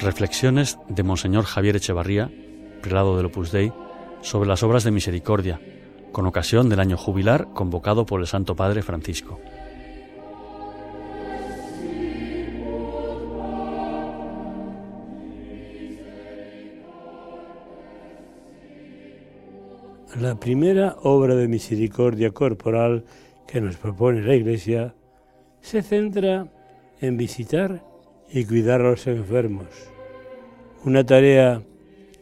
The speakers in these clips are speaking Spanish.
Reflexiones de Monseñor Javier Echevarría, prelado del Opus Dei, sobre las obras de misericordia, con ocasión del año jubilar convocado por el Santo Padre Francisco. La primera obra de misericordia corporal que nos propone la Iglesia se centra en visitar y cuidar a los enfermos, una tarea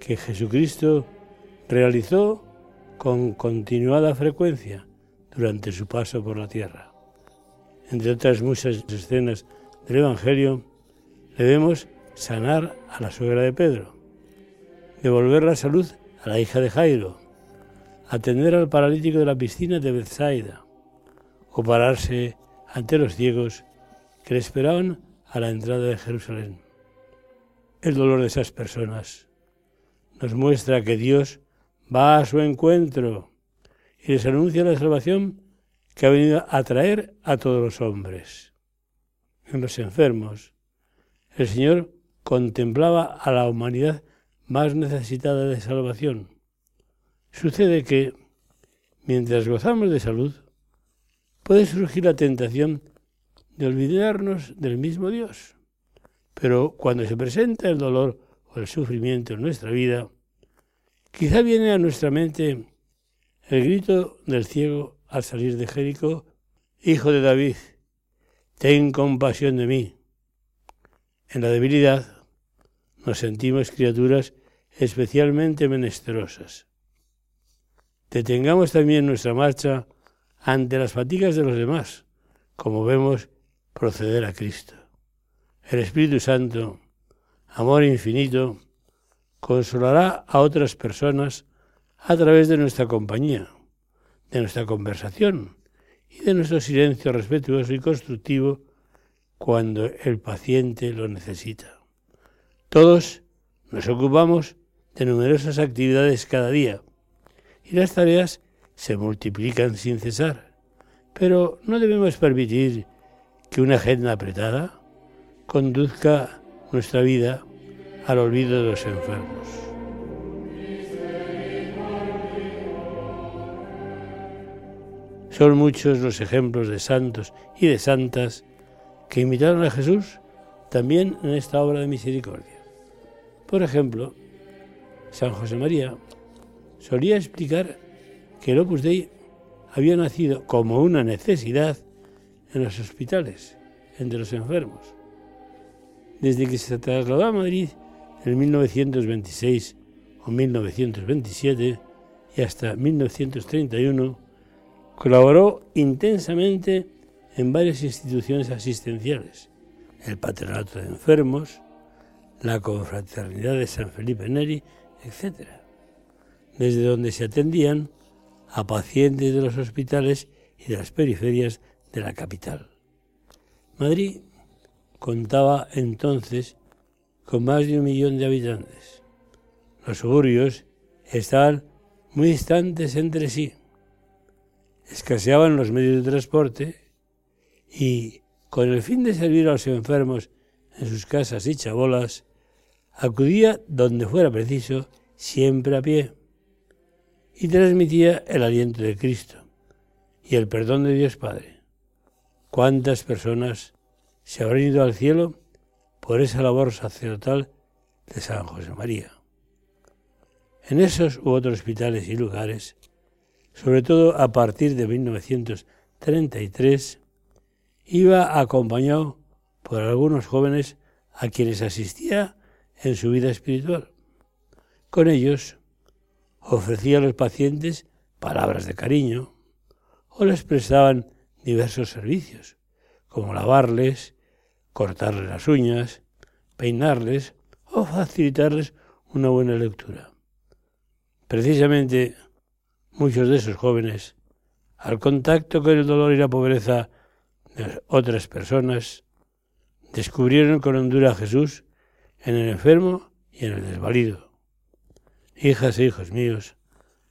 que Jesucristo realizó con continuada frecuencia durante su paso por la tierra. Entre otras muchas escenas del Evangelio, le vemos sanar a la suegra de Pedro, devolver la salud a la hija de Jairo, atender al paralítico de la piscina de Bethsaida, o pararse ante los ciegos que le esperaban a la entrada de Jerusalén. El dolor de esas personas nos muestra que Dios va a su encuentro y les anuncia la salvación que ha venido a traer a todos los hombres. En los enfermos, el Señor contemplaba a la humanidad más necesitada de salvación. Sucede que, mientras gozamos de salud, puede surgir la tentación de olvidarnos del mismo Dios. Pero cuando se presenta el dolor o el sufrimiento en nuestra vida, quizá viene a nuestra mente el grito del ciego al salir de Jericó, Hijo de David, ten compasión de mí. En la debilidad nos sentimos criaturas especialmente menestrosas. Detengamos también nuestra marcha ante las fatigas de los demás, como vemos proceder a Cristo. El Espíritu Santo, amor infinito, consolará a otras personas a través de nuestra compañía, de nuestra conversación y de nuestro silencio respetuoso y constructivo cuando el paciente lo necesita. Todos nos ocupamos de numerosas actividades cada día y las tareas se multiplican sin cesar. Pero no debemos permitir que una agenda apretada conduzca nuestra vida al olvido de los enfermos. Son muchos los ejemplos de santos y de santas que imitaron a Jesús también en esta obra de misericordia. Por ejemplo, San José María solía explicar que el Opus Dei había nacido como una necesidad en los hospitales, entre los enfermos. Desde que se trasladó a Madrid en 1926 o 1927 y hasta 1931, colaboró intensamente en varias instituciones asistenciales, el Patronato de Enfermos, la Confraternidad de San Felipe Neri, etc., desde donde se atendían a pacientes de los hospitales y de las periferias de la capital. Madrid contaba entonces con más de un millón de habitantes. Los suburbios estaban muy distantes entre sí. Escaseaban los medios de transporte y, con el fin de servir a los enfermos en sus casas y chabolas, acudía donde fuera preciso, siempre a pie y transmitía el aliento de Cristo y el perdón de Dios Padre. ¿Cuántas personas se habrán ido al cielo por esa labor sacerdotal de San José María? En esos u otros hospitales y lugares, sobre todo a partir de 1933, iba acompañado por algunos jóvenes a quienes asistía en su vida espiritual. Con ellos ofrecía a los pacientes palabras de cariño o les prestaban diversos servicios, como lavarles, cortarles las uñas, peinarles o facilitarles una buena lectura. Precisamente muchos de esos jóvenes, al contacto con el dolor y la pobreza de otras personas, descubrieron con hondura a Jesús en el enfermo y en el desvalido hijas e hijos míos,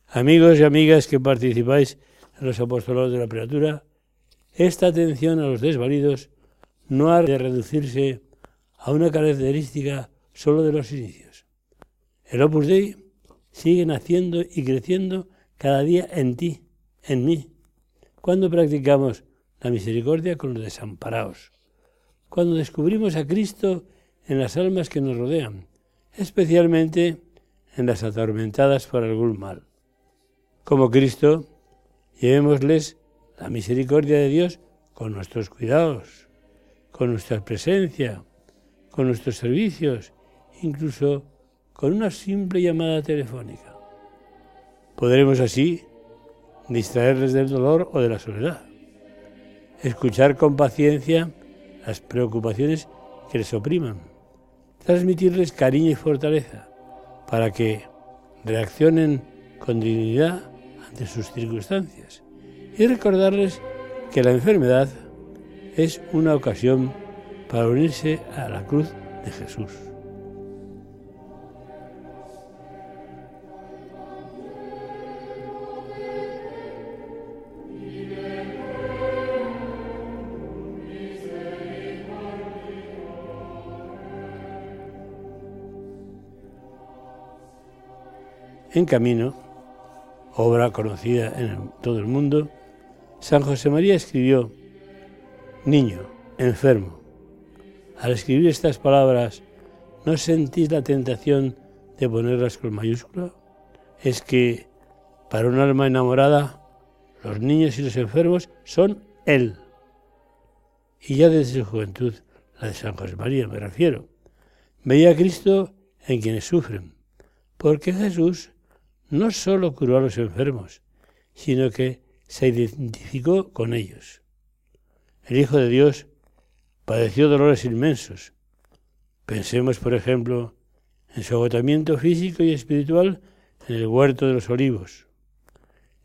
amigos y amigas que participáis en los apostolados de la criatura, esta atención a los desvalidos no ha de reducirse a una característica solo de los inicios. El Opus Dei sigue naciendo y creciendo cada día en ti, en mí. Cuando practicamos la misericordia con los desamparados, cuando descubrimos a Cristo en las almas que nos rodean, especialmente en las atormentadas por algún mal. Como Cristo, llevémosles la misericordia de Dios con nuestros cuidados, con nuestra presencia, con nuestros servicios, incluso con una simple llamada telefónica. Podremos así distraerles del dolor o de la soledad, escuchar con paciencia las preocupaciones que les opriman, transmitirles cariño y fortaleza para que reaccionen con dignidad ante sus circunstancias y recordarles que la enfermedad es una ocasión para unirse a la cruz de Jesús. En camino, obra conocida en todo el mundo, San José María escribió, Niño, enfermo. Al escribir estas palabras, ¿no sentís la tentación de ponerlas con mayúscula? Es que para un alma enamorada, los niños y los enfermos son Él. Y ya desde su juventud, la de San José María me refiero, veía a Cristo en quienes sufren, porque Jesús no solo curó a los enfermos, sino que se identificó con ellos. El Hijo de Dios padeció dolores inmensos. Pensemos, por ejemplo, en su agotamiento físico y espiritual en el huerto de los olivos,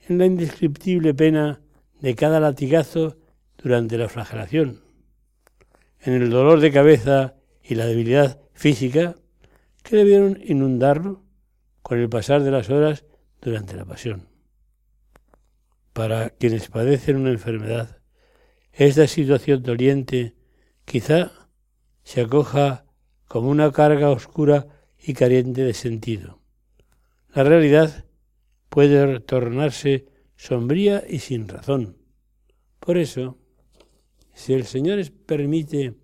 en la indescriptible pena de cada latigazo durante la flagelación, en el dolor de cabeza y la debilidad física que debieron inundarlo con el pasar de las horas durante la pasión. Para quienes padecen una enfermedad, esta situación doliente quizá se acoja como una carga oscura y carente de sentido. La realidad puede tornarse sombría y sin razón. Por eso, si el Señor permite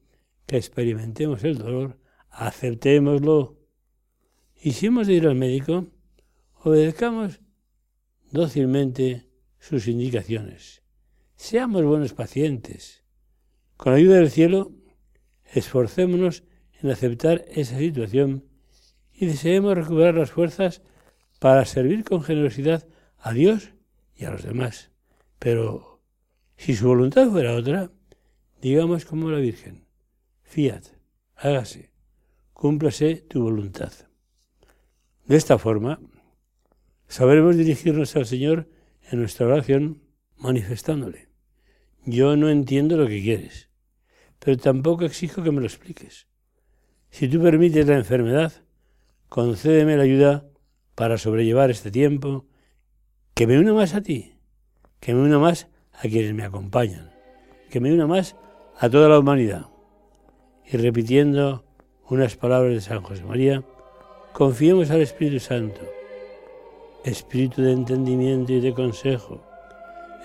que experimentemos el dolor, aceptémoslo y si hemos de ir al médico, obedezcamos dócilmente sus indicaciones. Seamos buenos pacientes. Con la ayuda del cielo, esforcémonos en aceptar esa situación y deseemos recuperar las fuerzas para servir con generosidad a Dios y a los demás. Pero si su voluntad fuera otra, digamos como la Virgen, fiat, hágase, cúmplase tu voluntad. De esta forma, sabremos dirigirnos al Señor en nuestra oración manifestándole. Yo no entiendo lo que quieres, pero tampoco exijo que me lo expliques. Si tú permites la enfermedad, concédeme la ayuda para sobrellevar este tiempo, que me una más a ti, que me una más a quienes me acompañan, que me una más a toda la humanidad. Y repitiendo unas palabras de San José María, Confiemos al Espíritu Santo, Espíritu de entendimiento y de consejo,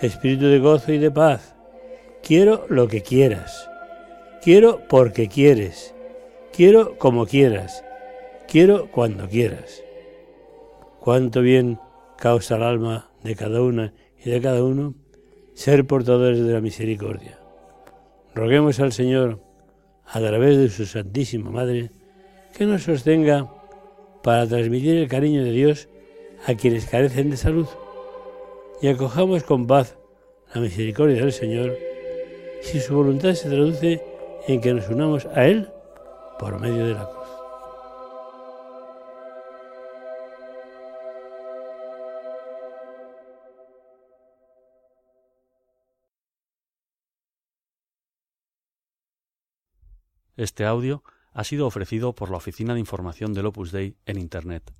Espíritu de gozo y de paz. Quiero lo que quieras. Quiero porque quieres. Quiero como quieras. Quiero cuando quieras. Cuánto bien causa el alma de cada una y de cada uno ser portadores de la misericordia. Roguemos al Señor, a través de su Santísima Madre, que nos sostenga para transmitir el cariño de Dios a quienes carecen de salud y acojamos con paz la misericordia del Señor si su voluntad se traduce en que nos unamos a Él por medio de la cruz. Este audio ha sido ofrecido por la Oficina de Información del Opus Dei en Internet